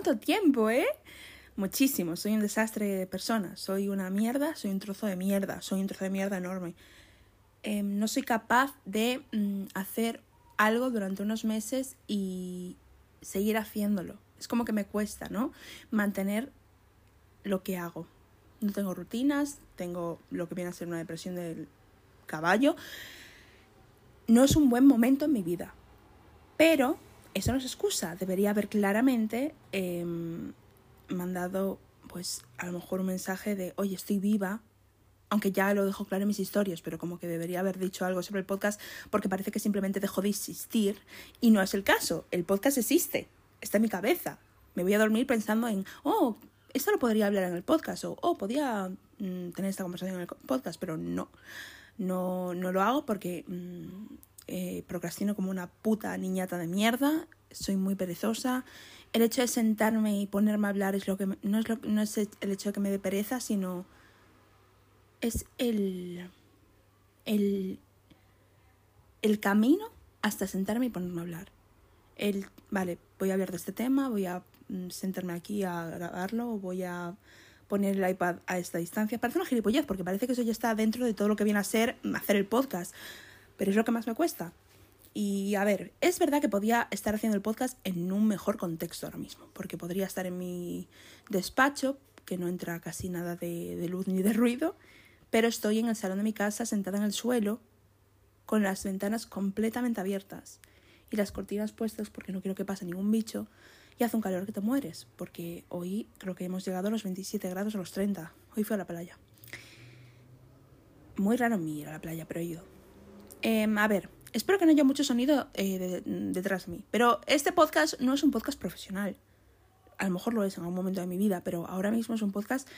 ¿Cuánto tiempo, eh? Muchísimo. Soy un desastre de persona. Soy una mierda, soy un trozo de mierda. Soy un trozo de mierda enorme. Em, no soy capaz de mm, hacer algo durante unos meses y seguir haciéndolo. Es como que me cuesta, ¿no? Mantener lo que hago. No tengo rutinas, tengo lo que viene a ser una depresión del caballo. No es un buen momento en mi vida. Pero eso no es excusa. Debería haber claramente em, mandado, pues, a lo mejor un mensaje de, oye, estoy viva, aunque ya lo dejo claro en mis historias, pero como que debería haber dicho algo sobre el podcast porque parece que simplemente dejó de existir y no es el caso. El podcast existe, está en mi cabeza. Me voy a dormir pensando en, oh, esto lo podría hablar en el podcast o, oh, podía mm, tener esta conversación en el podcast, pero no, no, no lo hago porque mm, eh, procrastino como una puta niñata de mierda, soy muy perezosa. El hecho de sentarme y ponerme a hablar es lo que no, es lo, no es el hecho de que me dé pereza, sino es el, el, el camino hasta sentarme y ponerme a hablar. El, vale, voy a hablar de este tema, voy a mm, sentarme aquí a grabarlo, voy a poner el iPad a esta distancia. Parece una gilipollez porque parece que eso ya está dentro de todo lo que viene a ser hacer el podcast, pero es lo que más me cuesta. Y a ver, es verdad que podía estar haciendo el podcast en un mejor contexto ahora mismo, porque podría estar en mi despacho, que no entra casi nada de, luz ni de ruido, pero estoy en el salón de mi casa sentada en el suelo con las ventanas completamente abiertas y las cortinas puestas porque no quiero que pase ningún bicho y hace un calor que te mueres porque hoy creo que hemos llegado a los 27 grados o los 30. Hoy fui a la playa. Muy raro en ir a la playa, pero he. Em, a ver, espero que no haya mucho sonido eh, detrás de mí, pero este podcast no es un podcast profesional. A lo mejor lo es en algún momento de mi vida, pero ahora mismo es un podcast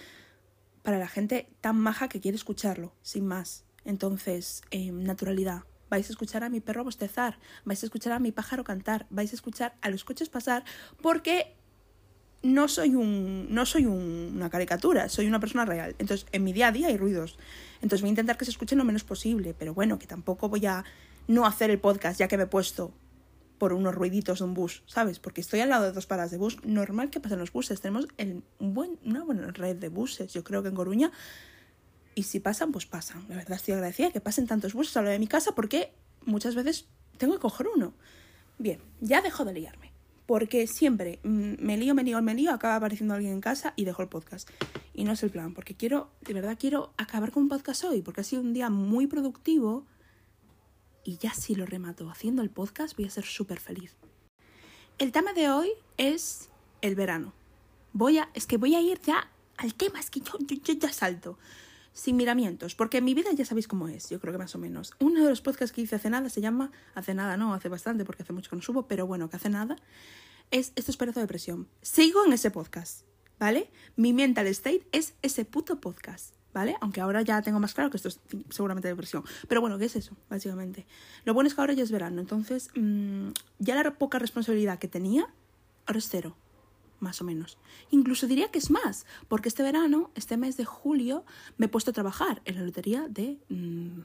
para la gente tan maja que quiere escucharlo, sin más. Entonces, eh, naturalidad. Vais a escuchar a mi perro bostezar, vais a escuchar a mi pájaro cantar, vais a escuchar a los coches pasar, porque no soy un no soy una caricatura, soy una persona real. Entonces, en mi día a día hay ruidos. Entonces, voy a intentar que se escuchen lo menos posible, pero bueno, que tampoco voy a no hacer el podcast ya que me he puesto por unos ruiditos de un bus, ¿sabes? Porque estoy al lado de dos paradas de bus. Normal que pasen los buses. Tenemos el, buen, una buena red de buses, yo creo que en Coruña. Y si pasan, pues pasan. La verdad estoy agradecida que pasen tantos buses a lo de mi casa porque muchas veces tengo que coger uno. Bien, ya dejo de liarme. Porque siempre mm, me lío, me lío, me lío, acaba apareciendo alguien en casa y dejo el podcast. Y no es el plan, porque quiero, de verdad quiero acabar con un podcast hoy, porque ha sido un día muy productivo y ya si lo remato haciendo el podcast voy a ser súper feliz. El tema de hoy es el verano. Voy a, es que voy a ir ya al tema, es que yo, yo, ya salto. Sin miramientos, porque mi vida ya sabéis cómo es, yo creo que más o menos. Uno de los podcasts que hice hace nada se llama, hace nada no, hace bastante porque hace mucho que no subo, pero bueno, que hace nada, es Esto es Perezo Depresión. Sigo en ese podcast, ¿vale? Mi mental state es ese puto podcast. ¿vale? Aunque ahora ya tengo más claro que esto es seguramente depresión. Pero bueno, ¿qué es eso, básicamente? Lo bueno es que ahora ya es verano, entonces mm, ya la poca responsabilidad que tenía, ahora es cero, más o menos. Incluso diría que es más, porque este verano, este mes de julio, me he puesto a trabajar en la lotería de... Mm,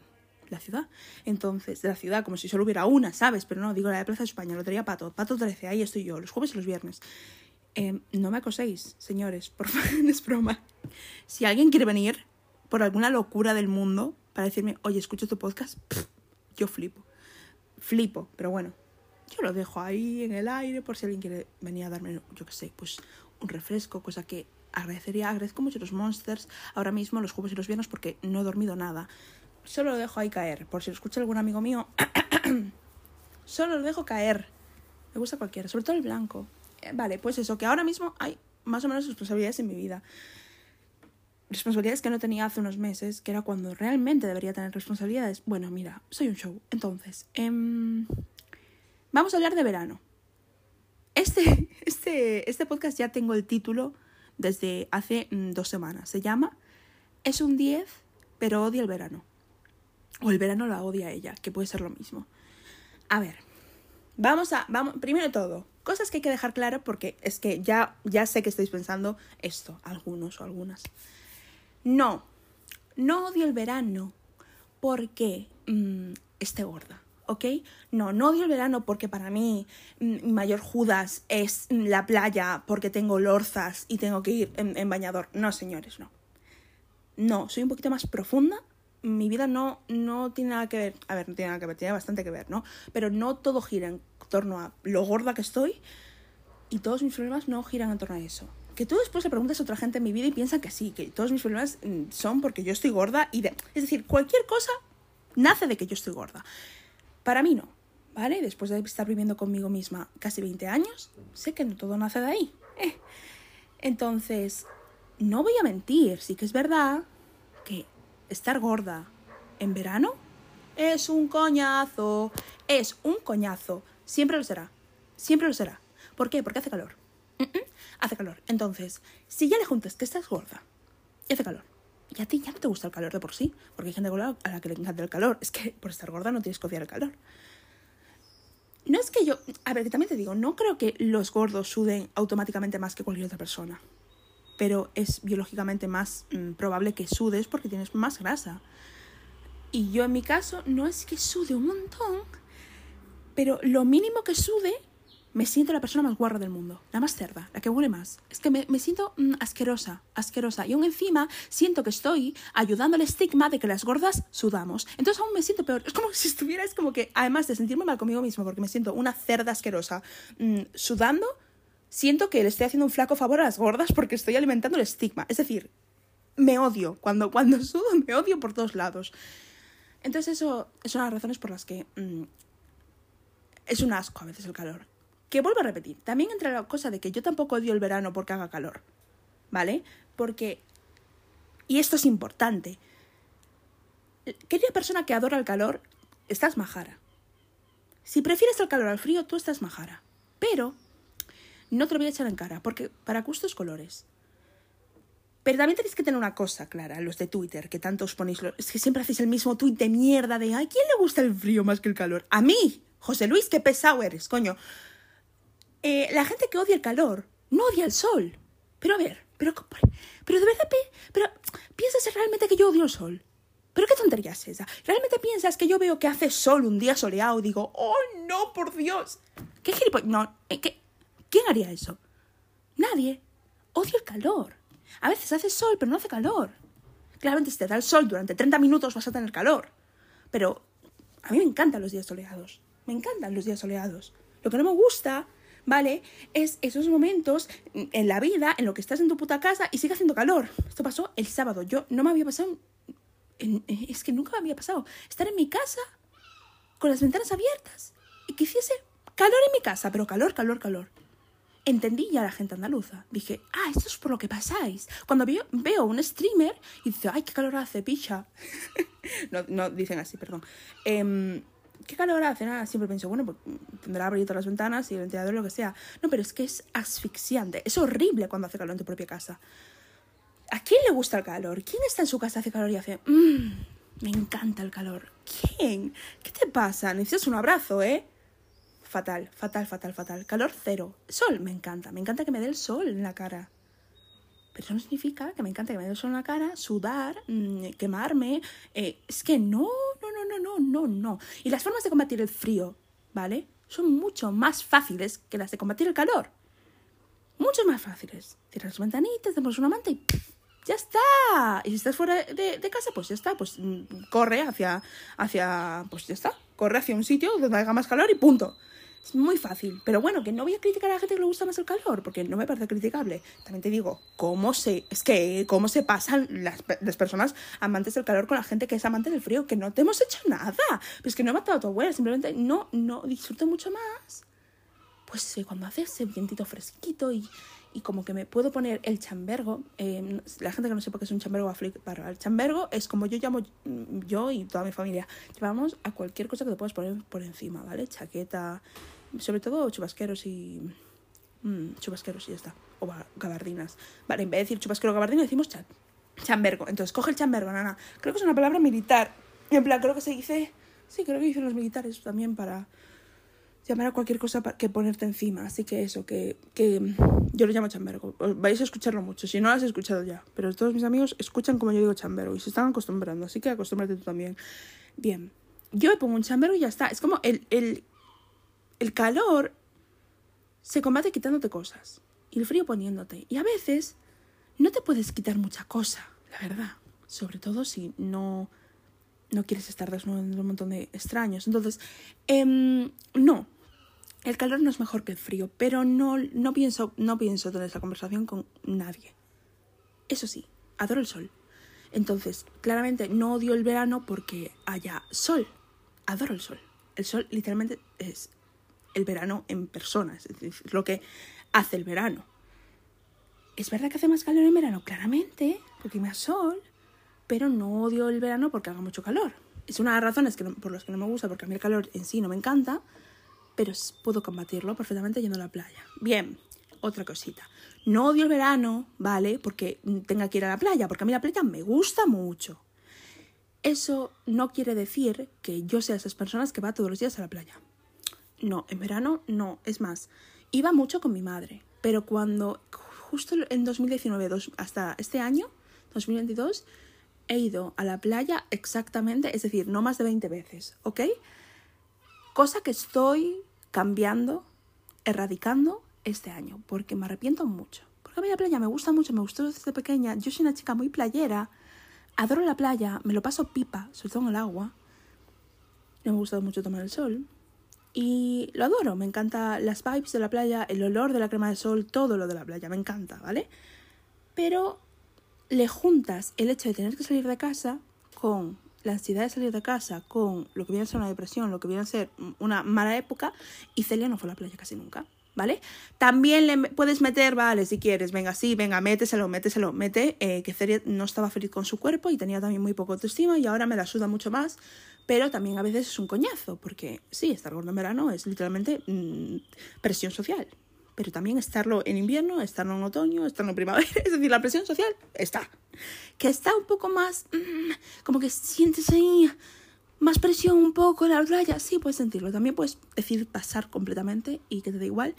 la ciudad. Entonces, de la ciudad, como si solo hubiera una, ¿sabes? Pero no, digo la de Plaza de España, Lotería Pato, Pato 13, ahí estoy yo, los jueves y los viernes. Eh, no me acoséis, señores, por favor, es broma. Si alguien quiere venir, por alguna locura del mundo para decirme, oye, escucho tu podcast, yo flipo. Flipo, pero bueno, yo lo dejo ahí en el aire por si alguien quiere venir a darme, yo qué sé, pues un refresco, cosa que agradecería, agradezco mucho los monsters ahora mismo, los jueves y los viernes, porque no he dormido nada. Solo lo dejo ahí caer, por si lo escucha algún amigo mío. Solo lo dejo caer. Me gusta cualquiera, sobre todo el blanco. Eh, vale, pues eso, que ahora mismo hay más o menos responsabilidades en mi vida responsabilidades que no tenía hace unos meses, que era cuando realmente debería tener responsabilidades. Bueno, mira, soy un show. Entonces, em, vamos a hablar de verano. Este, este, este podcast ya tengo el título desde hace mm, dos semanas. Se llama Es un 10, pero odia el verano. O el verano la odia ella, que puede ser lo mismo. A ver, vamos a, vamos, primero todo, cosas que hay que dejar claro porque es que ya, ya sé que estáis pensando esto, algunos o algunas. No, no odio el verano porque mm, esté gorda. ¿Ok? No, no odio el verano porque para mí mi mayor Judas es la playa porque tengo lorzas y tengo que ir en, bañador. No, señores, no. No, soy un poquito más profunda. Mi vida no, no tiene nada que ver. A ver, no tiene nada que ver, tiene bastante que ver, ¿no? Pero no todo gira en torno a lo gorda que estoy y todos mis problemas no giran en torno a eso. Que tú después le preguntes a otra gente en mi vida y piensan que sí, que todos mis problemas mm, son porque yo estoy gorda y de... Es decir, cualquier cosa nace de que yo estoy gorda. Para mí no, ¿vale? Después de estar viviendo conmigo misma casi 20 años, sé que no todo nace de ahí. Eh. Entonces, no voy a mentir, sí que es verdad que estar gorda en verano es un coñazo, es un coñazo, siempre lo será, siempre lo será. ¿Por qué? Porque hace calor. hace calor. Entonces, si ya le juntas que estás gorda y hace calor, y ti ya no te gusta el calor de por sí, porque hay gente a la que le encanta el calor. Es que por estar gorda no tienes que odiar el calor. No es que yo. A ver, que también te digo, no creo que los gordos suden automáticamente más que cualquier otra persona. Pero es biológicamente más mm, probable que sudes porque tienes más grasa. Y yo en mi caso no es que sude un montón, pero lo mínimo que sude me siento la persona más guarra del mundo, la más cerda, la que huele más. Es que me, siento mm, asquerosa, asquerosa. Y aún encima siento que estoy ayudando al estigma de que las gordas sudamos. Entonces aún me siento peor. Es como si estuviera, es como que, además de sentirme mal conmigo mismo, porque me siento una cerda asquerosa, mm, sudando, siento que le estoy haciendo un flaco favor a las gordas porque estoy alimentando el estigma. Es decir, me odio. Cuando, cuando sudo, me odio por todos lados. Entonces eso, son las razones por las que mm, es un asco a veces el calor. Que vuelvo a repetir, también entra la cosa de que yo tampoco odio el verano porque haga calor, ¿vale? Porque, y esto es importante, aquella persona que adora el calor, estás majara. Si prefieres el calor al frío, tú estás majara. Pero no te lo voy a echar en cara, porque para gustos colores. Pero también tenéis que tener una cosa clara, los de Twitter, que tanto os ponéis... Es que siempre hacéis el mismo tweet de mierda de ¿a quién le gusta el frío más que el calor? A mí, José Luis, qué pesado eres, coño. Eh, la gente que odia el calor no odia el sol. Pero a ver, pero, pero de verdad, pero piensas realmente que yo odio el sol. ¿Pero qué tontería es esa? ¿Realmente piensas que yo veo que hace sol un día soleado y digo, oh no, por Dios? ¿Qué gilipollas? No, eh, ¿qué? ¿quién haría eso? Nadie. Odio el calor. A veces hace sol, pero no hace calor. Claramente, si te da el sol durante 30 minutos vas a tener calor. Pero a mí me encantan los días soleados. Me encantan los días soleados. Lo que no me gusta ¿vale? Es esos momentos en la vida en lo que estás en tu puta casa y sigue haciendo calor. Esto pasó el sábado. Yo no me había pasado. es que nunca me había pasado. Estar en mi casa con las ventanas abiertas y que hiciese calor en mi casa, pero calor, calor, calor. Entendí ya a la gente andaluza. Dije, ah, esto es por lo que pasáis. Cuando veo, veo un streamer y dice, ay, qué calor hace, picha. no, no dicen así, perdón. Eh, ¿qué calor hace? Nada, siempre pienso, bueno, pues tendrá abrir todas las ventanas y el ventilador, lo que sea. No, pero es que es asfixiante. Es horrible cuando hace calor en tu propia casa. ¿A quién le gusta el calor? ¿Quién está en su casa, hace calor y hace, mmm, me encanta el calor? ¿Quién? ¿Qué te pasa? Necesitas un abrazo, ¿eh? Fatal, fatal, fatal, fatal. Calor cero. Sol, me encanta. Me encanta que me dé el sol en la cara. Pero eso no significa que me encanta que me dé el sol en la cara, sudar, mm, quemarme. Eh, es que no, no, no, no, no, no, no. Y las formas de combatir el frío, ¿vale? Son mucho más fáciles que las de combatir el calor. Mucho más fáciles. Cierras las ventanitas, te pones una manta y ya está. Y si estás fuera de, de, casa, pues ya está. Pues mm, corre hacia, hacia, pues ya está. Corre hacia un sitio donde haga más calor y punto. Es muy fácil. Pero bueno, que no voy a criticar a la gente que le gusta más el calor, porque no me parece criticable. También te digo, ¿cómo se, es que, cómo se pasan las, las personas amantes del calor con la gente que es amante del frío? Que no te hemos hecho nada. Pues que no he matado a tu abuela, simplemente no, no disfruto mucho más. Pues eh, cuando hace ese vientito fresquito y, y como que me puedo poner el chambergo. Eh, la gente que no sepa qué es un chambergo para el chambergo es como yo llamo yo y toda mi familia. Llevamos a cualquier cosa que te puedas poner por encima, ¿vale? Chaqueta, sobre todo chubasqueros y... Mm, chubasqueros y ya está. O gabardinas. Vale, en vez de decir chubasquero gabardina decimos chambergo. Entonces, coge el chambergo, nana. Creo que es una palabra militar. En plan, creo que se dice... Sí, creo que dicen los militares también para llamar a cualquier cosa que ponerte encima. Así que eso, que, que yo lo llamo chambergo. Vais a escucharlo mucho, si no lo has escuchado ya. Pero todos mis amigos escuchan como yo digo chambergo y se están acostumbrando, así que acostúmbrate tú también. Bien, yo me pongo un chambergo y ya está. Es como el, el, el calor se combate quitándote cosas y el frío poniéndote. Y a veces no te puedes quitar mucha cosa, la verdad. Sobre todo si no, no quieres estar desnudo en un montón de extraños. Entonces, em, no. El calor no es mejor que el frío, pero no, no, pienso, no pienso tener esa conversación con nadie. Eso sí, adoro el sol. Entonces, claramente no odio el verano porque haya sol. Adoro el sol. El sol literalmente es el verano en persona, es decir, lo que hace el verano. ¿Es verdad que hace más calor en verano? Claramente, porque me da sol, pero no odio el verano porque haga mucho calor. Es una de las razones por las que no me gusta, porque a mí el calor en sí no me encanta, pero puedo combatirlo perfectamente yendo a la playa. Bien, otra cosita. No odio el verano, ¿vale? Porque tenga que ir a la playa, porque a mí la playa me gusta mucho. Eso no quiere decir que yo sea esas personas que va todos los días a la playa. No, en verano no. Es más, iba mucho con mi madre, pero cuando justo en 2019 hasta este año, 2022, he ido a la playa exactamente, es decir, no más de 20 veces, ¿ok? Cosa que estoy cambiando, erradicando este año, porque me arrepiento mucho. Porque a mí la playa me gusta mucho, me gustó desde pequeña. Yo soy una chica muy playera, adoro la playa, me lo paso pipa, sobre todo en el agua. Me ha gustado mucho tomar el sol. Y lo adoro, me encanta las vibes de la playa, el olor de la crema de sol, todo lo de la playa, me encanta, ¿vale? Pero le juntas el hecho de tener que salir de casa con la ansiedad de salir de casa, con lo que viene a ser una depresión, lo que viene a ser una mala época, y Celia no fue a la playa casi nunca. ¿Vale? También le puedes meter, vale, si quieres, venga, sí, venga, méteselo, méteselo, mete, eh, que Celia no estaba feliz con su cuerpo y tenía también muy poco autoestima y ahora me la suda mucho más pero también a veces es un coñazo, porque sí, estar gordo en verano es literalmente mm, presión social, pero también estarlo en invierno, estarlo en otoño, estarlo en primavera, es decir, la presión social está. Que está un poco más, mm, como que sientes ahí más presión un poco en la playa, sí puedes sentirlo, también puedes decir pasar completamente y que te da igual,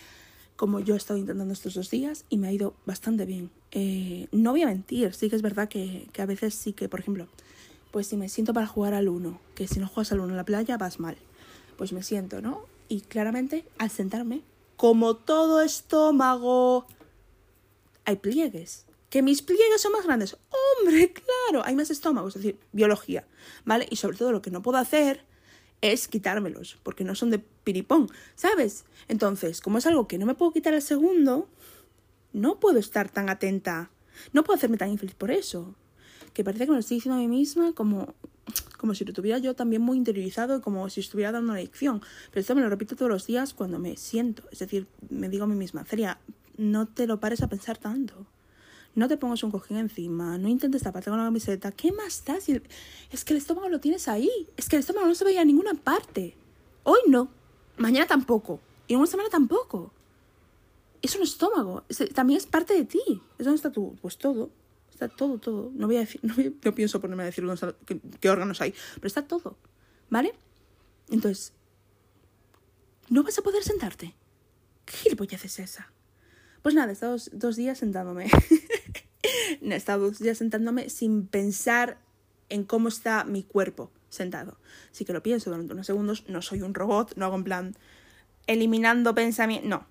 como yo he estado intentando estos dos días y me ha ido bastante bien. Eh, no voy a mentir, sí que es verdad que, que a veces sí que, por ejemplo, pues si me siento para jugar al uno, que si no juegas al uno en la playa vas mal. Pues me siento, ¿no? Y claramente al sentarme, como todo estómago, hay pliegues. Que mis pliegues son más grandes. Hombre, claro, hay más estómago, es decir, biología, ¿vale? Y sobre todo lo que no puedo hacer es quitármelos, porque no son de piripón, ¿sabes? Entonces, como es algo que no me puedo quitar al segundo, no puedo estar tan atenta, no puedo hacerme tan infeliz por eso que parece que me lo estoy diciendo a mí misma como, como si lo tuviera yo también muy interiorizado, como si estuviera dando una lección. Pero esto me lo repito todos los días cuando me siento. Es decir, me digo a mí misma, Celia, no te lo pares a pensar tanto. No te pongas un cojín encima, no intentes taparte con la camiseta. ¿Qué más da? Es que el estómago lo tienes ahí. Es que el estómago no se veía a ninguna parte. Hoy no. Mañana tampoco. Y en una semana tampoco. Es un estómago. también es parte de ti. Es donde está tu, pues todo. Está todo, todo. No voy a decir, no, pienso ponerme a decir qué, órganos hay, pero está todo. ¿Vale? Entonces, no vas a poder sentarte. ¿Qué gilipollez es esa? Pues nada, he estado dos, días sentándome. estado dos días sentándome sin pensar en cómo está mi cuerpo sentado. Sí que lo pienso durante unos segundos, no soy un robot, no hago en plan eliminando pensamiento. No,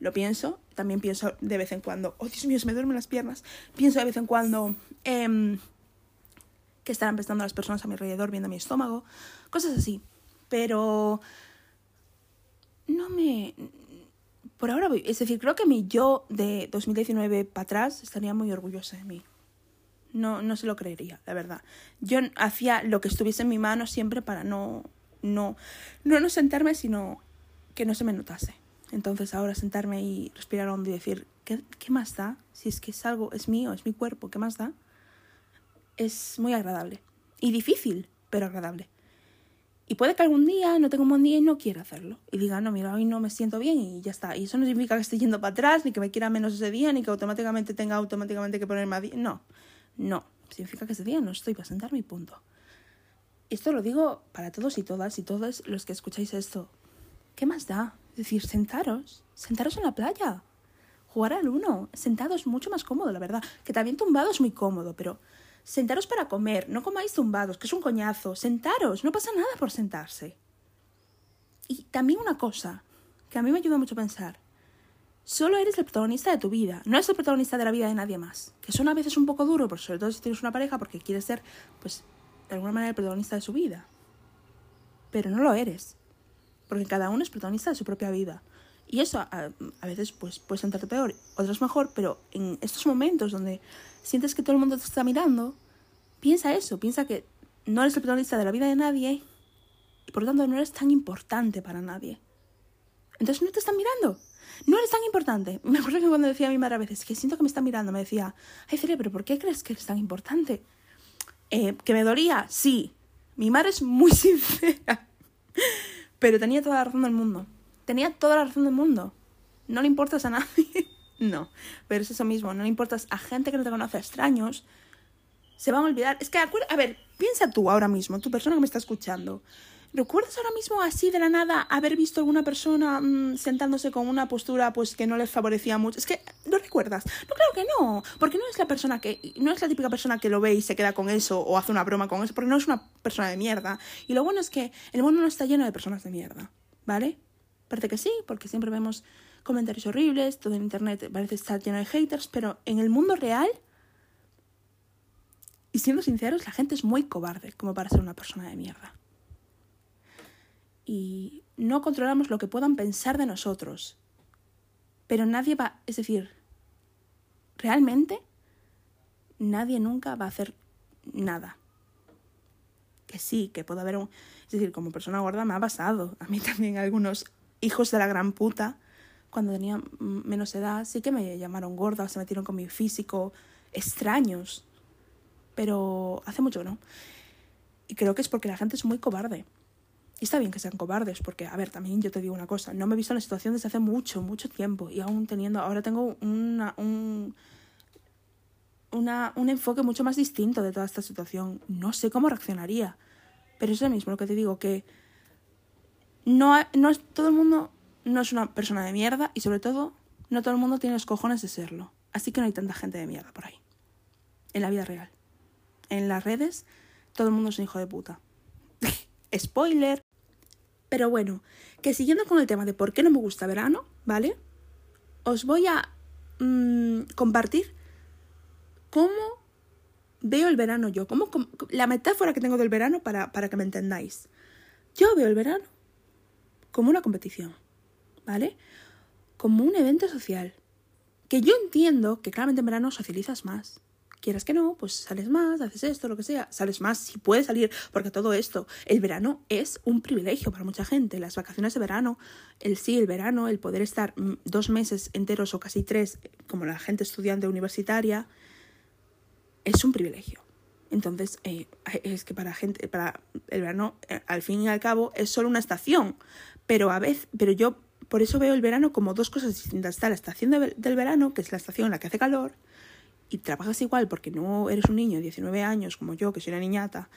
lo pienso, también pienso de vez en cuando, oh Dios mío, se me duermen las piernas, pienso de vez en cuando eh, que estarán pensando las personas a mi alrededor viendo mi estómago, cosas así, pero no me... Por ahora es decir, creo que mi yo de 2019 para atrás estaría muy orgullosa de mí. No, no se lo creería, la verdad. Yo hacía lo que estuviese en mi mano siempre para no, no, no, no sentarme, sino que no se me notase. Entonces ahora sentarme y respirar hondo y decir, ¿qué, ¿qué, más da? Si es que es algo, es mío, es mi cuerpo, ¿qué más da? Es muy agradable. Y difícil, pero agradable. Y puede que algún día no tenga un buen día y no quiera hacerlo. Y diga, no, mira, hoy no me siento bien y ya está. Y eso no significa que esté yendo para atrás, ni que me quiera menos ese día, ni que automáticamente tenga automáticamente que ponerme a... No, no. Significa que ese día no estoy para sentarme y punto. Esto lo digo para todos y todas y todos los que escucháis esto. ¿Qué más da? Es decir, sentaros, sentaros en la playa. Jugar al uno, sentado es mucho más cómodo, la verdad. Que también tumbado es muy cómodo, pero Sentaros para comer, no comáis zumbados, que es un coñazo. Sentaros, no pasa nada por sentarse. Y también una cosa que a mí me ayuda mucho a pensar. Solo eres el protagonista de tu vida, no eres el protagonista de la vida de nadie más. Que suena a veces un poco duro, pero sobre todo si tienes una pareja, porque quieres ser, pues, de alguna manera el protagonista de su vida. Pero no lo eres. Porque cada uno es protagonista de su propia vida. Y eso a, veces pues, puede sentarte peor, otras mejor, pero en estos momentos donde sientes que todo el mundo te está mirando, piensa eso, piensa que no eres el protagonista de la vida de nadie y por lo tanto no eres tan importante para nadie. Entonces no te están mirando. No eres tan importante. Me acuerdo que cuando decía a mi madre a veces que siento que me está mirando, me decía, ay cerebro, ¿por qué crees que eres tan importante? Eh, ¿Que me dolía? Sí. Mi madre es muy sincera. Pero tenía toda la razón del mundo. Tenía toda la razón del mundo. No le importas a nadie. no. Pero es eso mismo. No le importas a gente que no te conoce, a extraños. Se van a olvidar. Es que, a ver, piensa tú ahora mismo, tu persona que me está escuchando. ¿Recuerdas ahora mismo así de la nada haber visto alguna persona mm, sentándose con una postura pues que no les favorecía mucho? Es que ¿lo recuerdas? No, claro que no, porque no es la persona que no es la típica persona que lo ve y se queda con eso o hace una broma con eso, porque no es una persona de mierda. Y lo bueno es que el mundo no está lleno de personas de mierda, ¿vale? Parece que sí, porque siempre vemos comentarios horribles, todo en internet parece estar lleno de haters, pero en el mundo real y siendo sinceros, la gente es muy cobarde como para ser una persona de mierda y no controlamos lo que puedan pensar de nosotros. Pero nadie va, es decir, realmente nadie nunca va a hacer nada. Que sí, que puede haber un... Es decir, como persona gorda me ha pasado. A mí también algunos hijos de la gran puta, cuando tenía menos edad, sí que me llamaron gorda, se metieron con mi físico, extraños. Pero hace mucho no. Y creo que es porque la gente es muy cobarde. Y está bien que sean cobardes, porque, a ver, también yo te digo una cosa, no me he visto en la situación desde hace mucho, mucho tiempo, y aún teniendo, ahora tengo una, un, una, un enfoque mucho más distinto de toda esta situación. No sé cómo reaccionaría, pero es lo mismo lo que te digo, que no, no es, todo el mundo no es una persona de mierda, y sobre todo, no todo el mundo tiene los cojones de serlo. Así que no hay tanta gente de mierda por ahí. En la vida real. En las redes, todo el mundo es un hijo de puta. Spoiler. Pero bueno, que siguiendo con el tema de por qué no me gusta verano, ¿vale? Os voy a mm, compartir cómo veo el verano yo, cómo, la metáfora que tengo del verano para, para que me entendáis. Yo veo el verano como una competición, ¿vale? Como un evento social. Que yo entiendo que claramente en verano socializas más, quieras que no, pues sales más, haces esto, lo que sea, sales más si puedes salir, porque todo esto, el verano es un privilegio para mucha gente, las vacaciones de verano, el sí, el verano, el poder estar mm, dos meses enteros o casi tres, como la gente estudiante universitaria, es un privilegio. Entonces, eh, es que para gente, para el verano, eh, al fin y al cabo, es solo una estación. Pero a veces, pero yo por eso veo el verano como dos cosas distintas. Está la estación del verano, que es la estación en la que hace calor, y trabajas igual porque no eres un niño de 19 años como yo, que soy una niñata,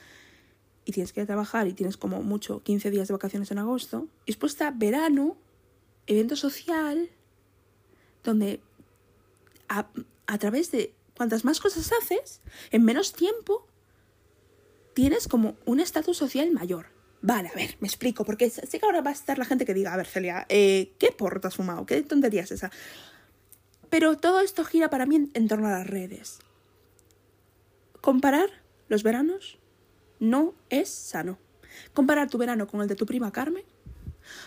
y tienes que trabajar y tienes como mucho 15 días de vacaciones en agosto, y después está verano, evento social, donde a, a través de cuantas más cosas haces, en menos tiempo, tienes como un estatus social mayor. Vale, a ver, me explico, porque sé que ahora va a estar la gente que diga, a ver, Celia, eh, ¿qué porro te has fumado? ¿Qué tontería es esa? Pero todo esto gira para mí en, torno a las redes. Comparar los veranos no es sano. Comparar tu verano con el de tu prima Carmen.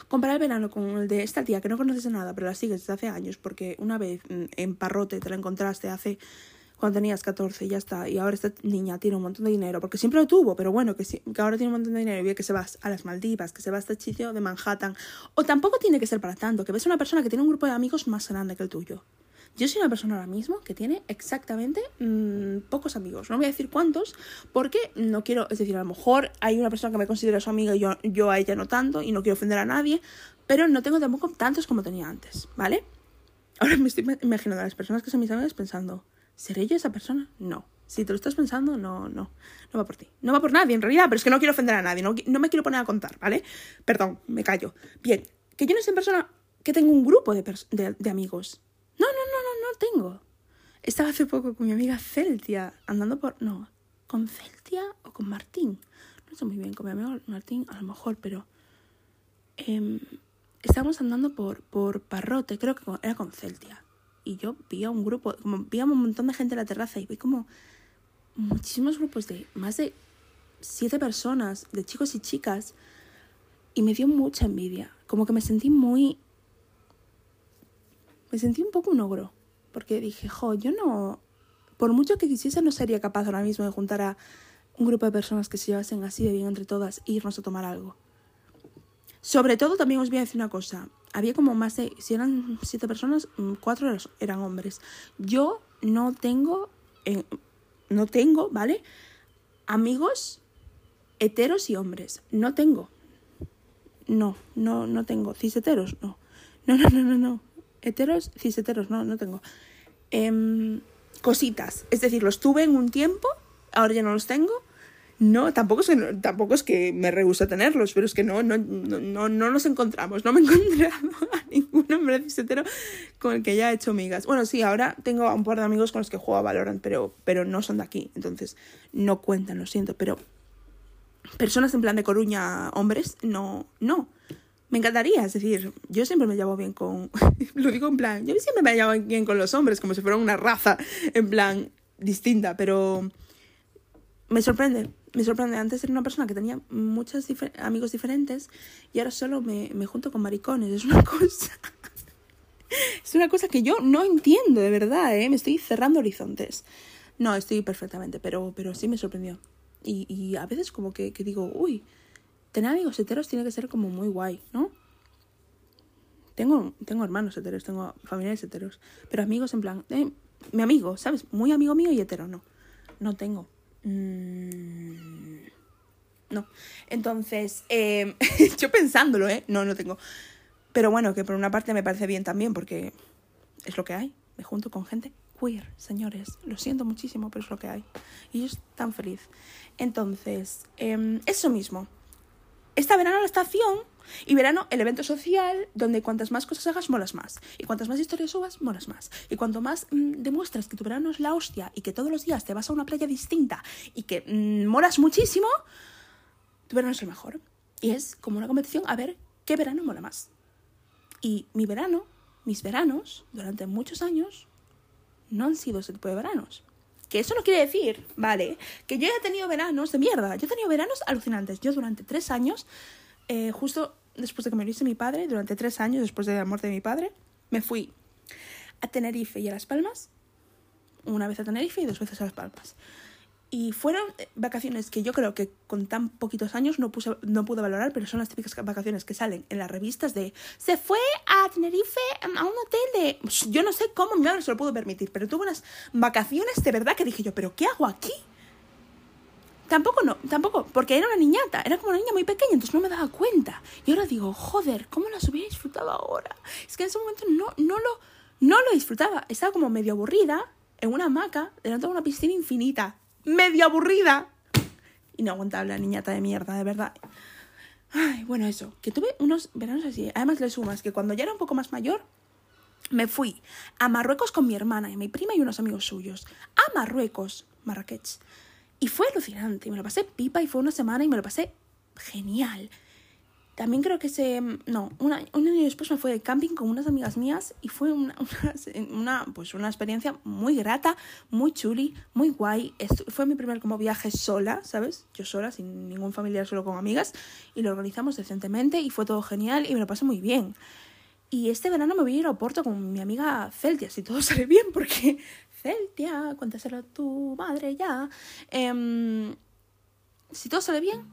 Comparar el verano con el de esta tía que no conoces nada, pero la sigues desde hace años, porque una vez mm, en Parrote te la encontraste hace cuando tenías 14 y ya está, y ahora esta niña tiene un montón de dinero, porque siempre lo tuvo, pero bueno, que, que ahora tiene un montón de dinero y ve que se va a las Maldivas, que se va a este sitio de Manhattan, o tampoco tiene que ser para tanto, que ves una persona que tiene un grupo de amigos más grande que el tuyo. Yo soy una persona ahora mismo que tiene exactamente mm, pocos amigos. No voy a decir cuántos, porque no quiero, es decir, a lo mejor hay una persona que me considera su amiga y yo, yo a ella no tanto, y no quiero ofender a nadie, pero no tengo tampoco tantos como tenía antes, ¿vale? Ahora me estoy imaginando a las personas que son mis amigas pensando, ¿seré yo esa persona? No. Si te lo estás pensando, no, no, no va por ti. No va por nadie, en realidad, pero es que no quiero ofender a nadie, no, no me quiero poner a contar, ¿vale? Perdón, me callo. Bien, que yo no soy persona que tengo un grupo de, de, de amigos. No, no, no, no, no tengo. Estaba hace poco con mi amiga Celtia andando por... No, con Celtia o con Martín. No sé muy bien, con mi amigo Martín a lo mejor, pero... Eh, estábamos andando por, por Parrote, creo que era con Celtia. Y yo vi a un grupo, como vi a un montón de gente en la terraza y vi como muchísimos grupos de más de siete personas, de chicos y chicas, y me dio mucha envidia. Como que me sentí muy... Me sentí un poco un ogro, porque dije, jo, yo no... Por mucho que quisiese, no sería capaz ahora mismo de juntar a un grupo de personas que se llevasen así de bien entre todas e irnos a tomar algo. Sobre todo, también os voy a decir una cosa. Había como más de, si eran siete personas, mm, cuatro eran hombres. Yo no tengo, no tengo, ¿vale? Amigos heteros y hombres. No tengo. No, no, no tengo. Ciseteros, no. No, no, no, no, no. Heteros, ciseteros, no, no tengo. Em, cositas. Es decir, los tuve en un tiempo, ahora ya no los tengo. No, tampoco es, que, tampoco es que me rehúso a tenerlos, pero es que no, no, no, no nos encontramos. No me he encontrado a ningún hombre cisetero con el que haya hecho amigas. Bueno, sí, ahora tengo un par de amigos con los que juego a Valorant, pero, pero no son de aquí. Entonces, no cuentan, lo siento. Pero personas en plan de Coruña, hombres, no, no. Me encantaría, es decir, yo siempre me llevo bien con, lo digo en plan, yo siempre me llevo bien con los hombres, como si fueran una raza, en plan, distinta, pero me sorprende, me sorprende. Antes era una persona que tenía muchos amigos diferentes y ahora solo me, me junto con maricones, es una cosa... es una cosa que yo no entiendo, de verdad, ¿eh? Me estoy cerrando horizontes. No, estoy perfectamente, pero, pero sí me sorprendió. Y, y a veces como que, que digo, uy, tener amigos heteros tiene que ser como muy guay, ¿no? Tengo, tengo hermanos heteros, tengo familiares heteros, pero amigos en plan, eh, mi amigo, ¿sabes? Muy amigo mío y hetero, no. No tengo. Mm, no. Entonces, eh, yo pensándolo, ¿eh? No, no tengo. Pero bueno, que por una parte me parece bien también, porque es lo que hay. Me junto con gente queer, señores. Lo siento muchísimo, pero es lo que hay. Y yo estoy tan feliz. Entonces, eh, eso mismo. Esta verano la estación y verano el evento social donde cuantas más cosas hagas, molas más. Y cuantas más historias subas, molas más. Y cuanto más mmm, demuestras que tu verano es la hostia y que todos los días te vas a una playa distinta y que mmm, molas muchísimo, tu verano es el mejor. Y es como una competición a ver qué verano mola más. Y mi verano, mis veranos, durante muchos años, no han sido ese tipo de veranos. Que eso no quiere decir, vale, que yo he tenido veranos de mierda. Yo he tenido veranos alucinantes. Yo durante tres años, eh, justo después de que me muriese mi padre, durante tres años después de la muerte de mi padre, me fui a Tenerife y a Las Palmas. Una vez a Tenerife y dos veces a Las Palmas. Y fueron eh, vacaciones que yo creo que con tan poquitos años no, puse, no pude valorar, pero son las típicas vacaciones que salen en las revistas de se fue a Tenerife a un hotel de... Yo no sé cómo mi madre se lo pudo permitir, pero tuve unas vacaciones de verdad que dije yo, pero ¿qué hago aquí? Tampoco no, tampoco, porque era una niñata, era como una niña muy pequeña, entonces no me daba cuenta. Y ahora digo, joder, ¿cómo las hubiera disfrutado ahora? Es que en ese momento no, no, lo, no lo disfrutaba, estaba como medio aburrida en una hamaca delante de una piscina infinita medio aburrida. Inaguantable la niñata de mierda, de verdad. Ay, bueno, eso, que tuve unos veranos así. Además le sumas que cuando ya era un poco más mayor, me fui a Marruecos con mi hermana y mi prima y unos amigos suyos. A Marruecos, Marrakech. Y fue alucinante, me lo pasé pipa y fue una semana y me lo pasé genial. También creo que se... No, una, un año después me fui de camping con unas amigas mías y fue una, una, pues una experiencia muy grata, muy chuli, muy guay. Esto, fue mi primer como viaje sola, ¿sabes? Yo sola, sin ningún familiar, solo con amigas. Y lo organizamos decentemente y fue todo genial y me lo pasé muy bien. Y este verano me voy a ir a Oporto con mi amiga Celtia, si todo sale bien, porque Celtia, cuéntaselo a tu madre ya. Eh, si todo sale bien,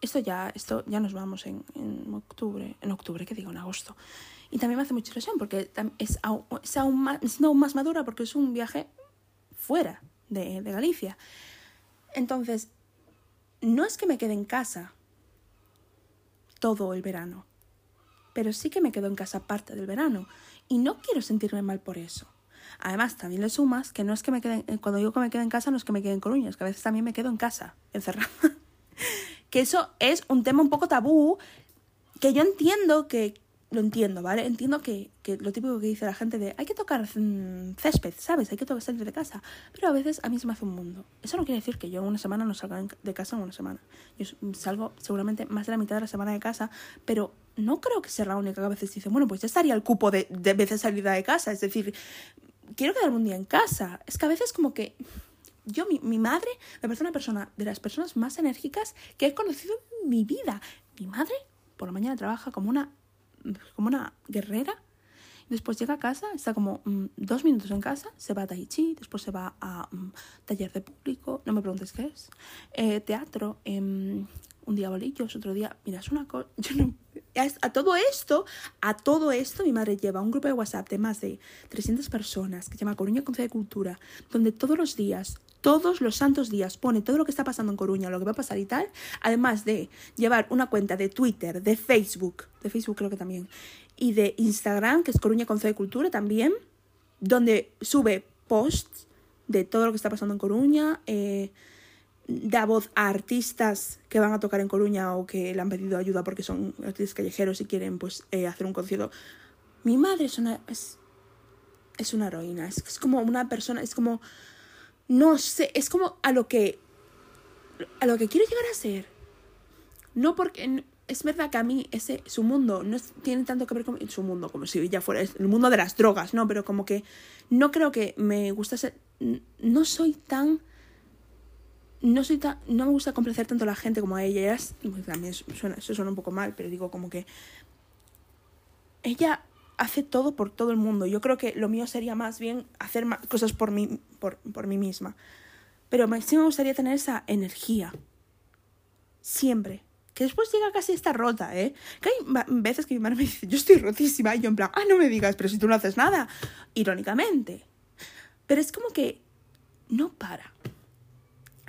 esto ya, esto ya nos vamos en, en octubre, en octubre, que digo, en agosto. Y también me hace mucha ilusión porque es aún, es aún más, es aún más madura porque es un viaje fuera de, de Galicia. Entonces, no es que me quede en casa todo el verano, pero sí que me quedo en casa parte del verano y no quiero sentirme mal por eso. Además, también le sumas que no es que me quede, cuando digo que me quede en casa, no es que me quede en Coruña, es que a veces también me quedo en casa, encerrada que eso es un tema un poco tabú, que yo entiendo que lo entiendo, ¿vale? Entiendo que, que, lo típico que dice la gente de hay que tocar mm, césped, ¿sabes? Hay que tocar salir de casa. Pero a veces a mí se me hace un mundo. Eso no quiere decir que yo una semana no salga de casa en una semana. Yo salgo seguramente más de la mitad de la semana de casa, pero no creo que sea la única que a veces dice, bueno, pues ya estaría el cupo de, de veces salida de casa. Es decir, quiero quedarme un día en casa. Es que a veces como que yo, mi, mi, madre, me parece una persona de las personas más enérgicas que he conocido en mi vida. Mi madre por la mañana trabaja como una como una guerrera. Después llega a casa, está como mm, dos minutos en casa, se va a Tai Chi, después se va a mm, taller de público, no me preguntes qué es, eh, teatro, em, un día bolillos, otro día, mira, una cosa, a todo esto, a todo esto, mi madre lleva un grupo de WhatsApp de más de 300 personas que se llama Coruña Consejo de Cultura, donde todos los días todos los santos días pone todo lo que está pasando en Coruña, lo que va a pasar y tal, además de llevar una cuenta de Twitter, de Facebook, de Facebook creo que también, y de Instagram, que es Coruña con de Cultura también, donde sube posts de todo lo que está pasando en Coruña, eh, da voz a artistas que van a tocar en Coruña o que le han pedido ayuda porque son artistas callejeros y quieren pues eh, hacer un concierto. Mi madre es una es, una heroína, es, como una persona, es como no sé, es como a lo que a lo que quiero llegar a ser. No porque es verdad que a mí ese su mundo no tiene tanto que ver con su mundo como si ya fuera el mundo de las drogas, no, pero como que no creo que me gusta ser no soy tan no soy tan no me gusta complacer tanto a la gente como a ella. Ella pues, también suena, eso suena un poco mal, pero digo como que ella hace todo por todo el mundo. Yo creo que lo mío sería más bien hacer cosas por mí, por, por mí misma. Pero sí me gustaría tener esa energía. Siempre. Que después llega casi está rota, ¿eh? Que hay veces que mi madre me dice, yo estoy rotísima. Y yo en plan, ah, no me digas, pero si tú no haces nada. Irónicamente. Pero es como que no para.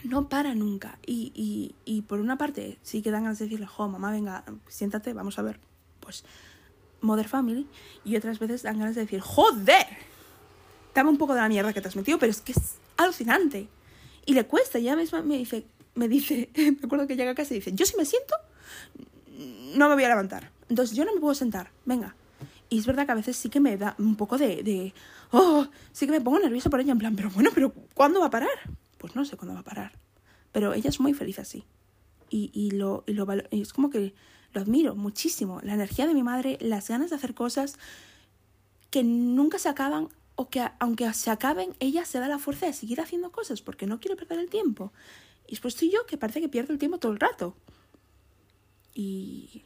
No para nunca. Y, y, y por una parte, sí que dan ganas de decirle, jo, mamá, venga, siéntate, vamos a ver. Pues Mother Family y otras veces dan ganas de decir, joder, dame un poco de la mierda que te has metido, pero es que es alucinante. Y le cuesta, ya misma me dice, me dice, me acuerdo que llega a casa y dice, yo si me siento, no me voy a levantar. Entonces yo no me puedo sentar, venga. Y es verdad que a veces sí que me da un poco de, de oh, sí que me pongo nerviosa por ella, en plan, pero bueno, pero ¿cuándo va a parar? Pues no sé cuándo va a parar. Pero ella es muy feliz así. Y, y lo, y lo y es como que lo admiro muchísimo. La energía de mi madre, las ganas de hacer cosas que nunca se acaban o que aunque se acaben, ella se da la fuerza de seguir haciendo cosas porque no quiere perder el tiempo. Y después estoy yo que parece que pierdo el tiempo todo el rato. Y...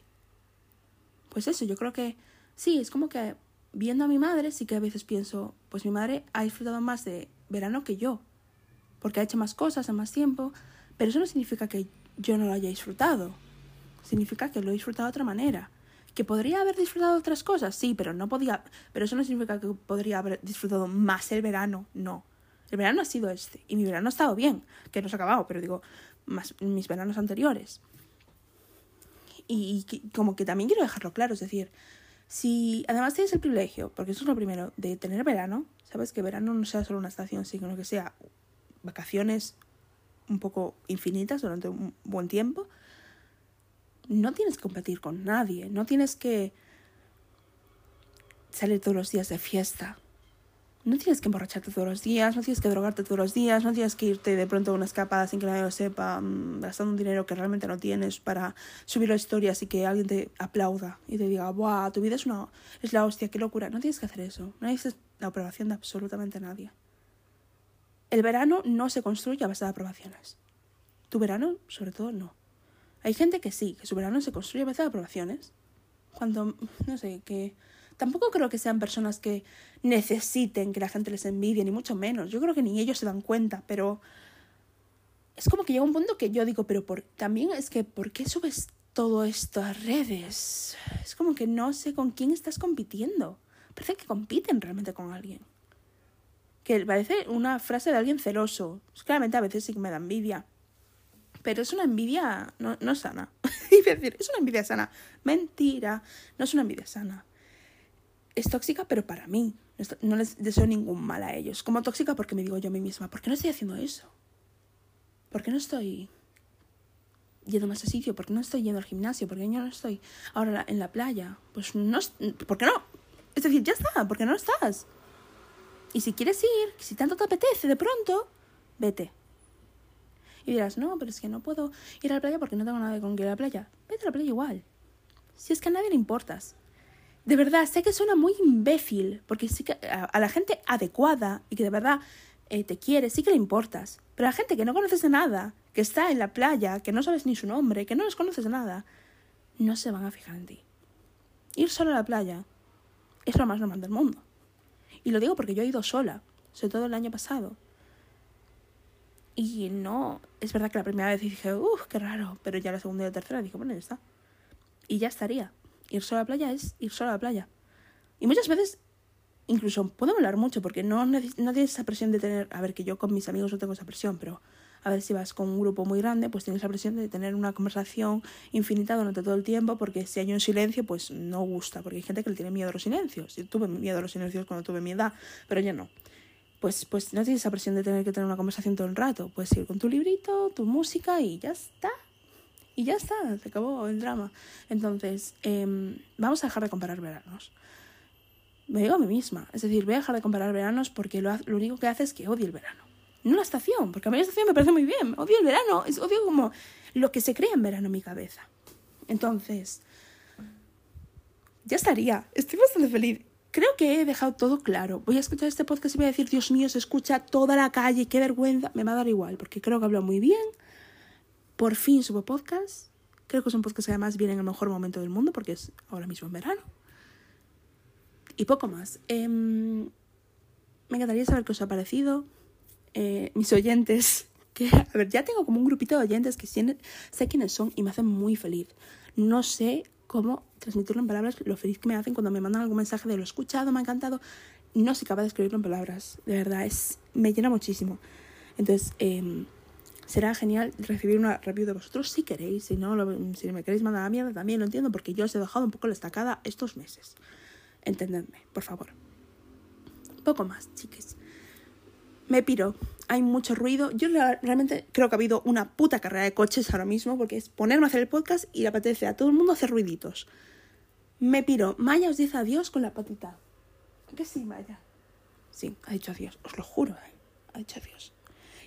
Pues eso, yo creo que sí, es como que viendo a mi madre sí que a veces pienso, pues mi madre ha disfrutado más de verano que yo, porque ha hecho más cosas en más tiempo, pero eso no significa que yo no lo haya disfrutado significa que lo he disfrutado de otra manera. ¿Que podría haber disfrutado otras cosas? Sí, pero no podía. Pero eso no significa que podría haber disfrutado más el verano. No. El verano ha sido este. Y mi verano ha estado bien. Que no se ha acabado, pero digo, más mis veranos anteriores. Y, como que también quiero dejarlo claro. Es decir, si además tienes el privilegio, porque eso es lo primero, de tener verano, sabes que verano no sea solo una estación, sino que sea vacaciones un poco infinitas durante un buen tiempo no tienes que competir con nadie, no tienes que salir todos los días de fiesta. No tienes que emborracharte todos los días, no tienes que drogarte todos los días, no tienes que irte de pronto a una escapada sin que nadie lo sepa, mm, gastando un dinero que realmente no tienes para subir la historia y que alguien te aplauda y te diga, ¡buah! Tu vida es, una, es la hostia, qué locura. No tienes que hacer eso. No necesitas la aprobación de absolutamente nadie. El verano no se construye a base de aprobaciones. Tu verano, sobre todo, no. Hay gente que sí, que su verano se construye a veces de aprobaciones. Cuando, no sé, que tampoco creo que sean personas que necesiten que la gente les envidie, ni mucho menos. Yo creo que ni ellos se dan cuenta, pero es como que llega un punto que yo digo, pero por, también es que, ¿por qué subes todo esto a redes? Es como que no sé con quién estás compitiendo. Parece que compiten realmente con alguien. Que parece una frase de alguien celoso. Claramente a veces sí que me da envidia. Pero es una envidia no, no sana. decir, es una envidia sana. Mentira, no es una envidia sana. Es tóxica, pero para mí. No les deseo ningún mal a ellos. Como tóxica porque me digo yo a mí misma, ¿por qué no estoy haciendo eso? ¿Por qué no estoy yendo más a sitio? ¿Por qué no estoy yendo al gimnasio? ¿Por qué yo no estoy ahora en la playa? Pues no, ¿por qué no? Es decir, ya está, ¿por qué no estás? Y si quieres ir, si tanto te apetece de pronto, vete. Y dirás, no, pero es que no puedo ir a la playa porque no tengo nada con que ir a la playa. Vete a la playa igual. Si es que a nadie le importas. De verdad, sé que suena muy imbécil, porque sí a, la gente adecuada y que de verdad eh, te quiere, sí que le importas. Pero a la gente que no conoces de nada, que está en la playa, que no sabes ni su nombre, que no les conoces de nada, no se van a fijar en ti. Ir solo a la playa es lo más normal del mundo. Y lo digo porque yo he ido sola, sobre todo el año pasado. Y no, es verdad que la primera vez dije, uff, qué raro, pero ya la segunda y la tercera dije, bueno, ya está. Y ya estaría. Ir solo a la playa es ir solo a la playa. Y muchas veces, incluso puedo hablar mucho, porque no, no tienes esa presión de tener, a ver, que yo con mis amigos no tengo esa presión, pero a ver si vas con un grupo muy grande, pues tienes la presión de tener una conversación infinita durante todo el tiempo, porque si hay un silencio, pues no gusta, porque hay gente que le tiene miedo a los silencios. Yo tuve miedo a los silencios cuando tuve mi edad, pero ya no. Pues, pues no tienes esa presión de tener que tener una conversación todo el rato. Puedes ir con tu librito, tu música y ya está. Y ya está, se acabó el drama. Entonces, em, vamos a dejar de comparar veranos. Me digo a mí misma. Es decir, voy a dejar de comparar veranos porque lo, único que hace es que odie el verano no la estación, porque a mí la estación me parece muy bien. Odio el verano, es odio como lo que se crea en verano en mi cabeza. Entonces, ya estaría. Estoy bastante feliz. Creo que he dejado todo claro. Voy a escuchar este podcast y voy a decir, Dios mío, se escucha toda la calle, qué vergüenza. Me va a dar igual, porque creo que hablo muy bien. Por fin subo podcast. Creo que es un podcast que además viene en el mejor momento del mundo, porque es ahora mismo en verano. Y poco más. Em, me encantaría saber qué os ha parecido. Eh, mis oyentes, que, a ver, ya tengo como un grupito de oyentes que sé quiénes son y me hacen muy feliz. No sé cómo transmitirlo en palabras lo feliz que me hacen cuando me mandan algún mensaje de lo escuchado, me ha encantado. No soy capaz de escribirlo en palabras, de verdad, es, me llena muchísimo. Entonces, em, será genial recibir una review de vosotros si queréis, si no, si me queréis mandar la mierda también lo entiendo porque yo os he dejado un poco la estacada estos meses. Entendedme, por favor. Poco más, chiques me piro. Hay mucho ruido. Yo realmente creo que ha habido una puta carrera de coches ahora mismo porque es ponerme a hacer el podcast y le apetece a todo el mundo hacer ruiditos. Me piro. Maya os dice adiós con la patita. ¿Qué sí, Maya? Sí, ha dicho adiós. Os lo juro, ¿eh? Ha dicho adiós.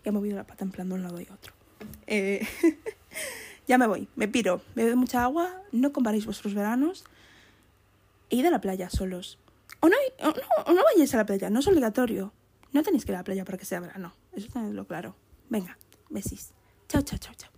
Y ha movido la pata en plan de un lado y otro. Eh, ya me voy. Me piro. Bebed mucha agua. No comparéis vuestros veranos. E id a la playa solos. O no, o no, o no vayáis a la playa. No es obligatorio. No tenéis que ir a la playa para que sea verano. Eso tenedlo claro. Venga, besis. Chao, chao, chao, chao.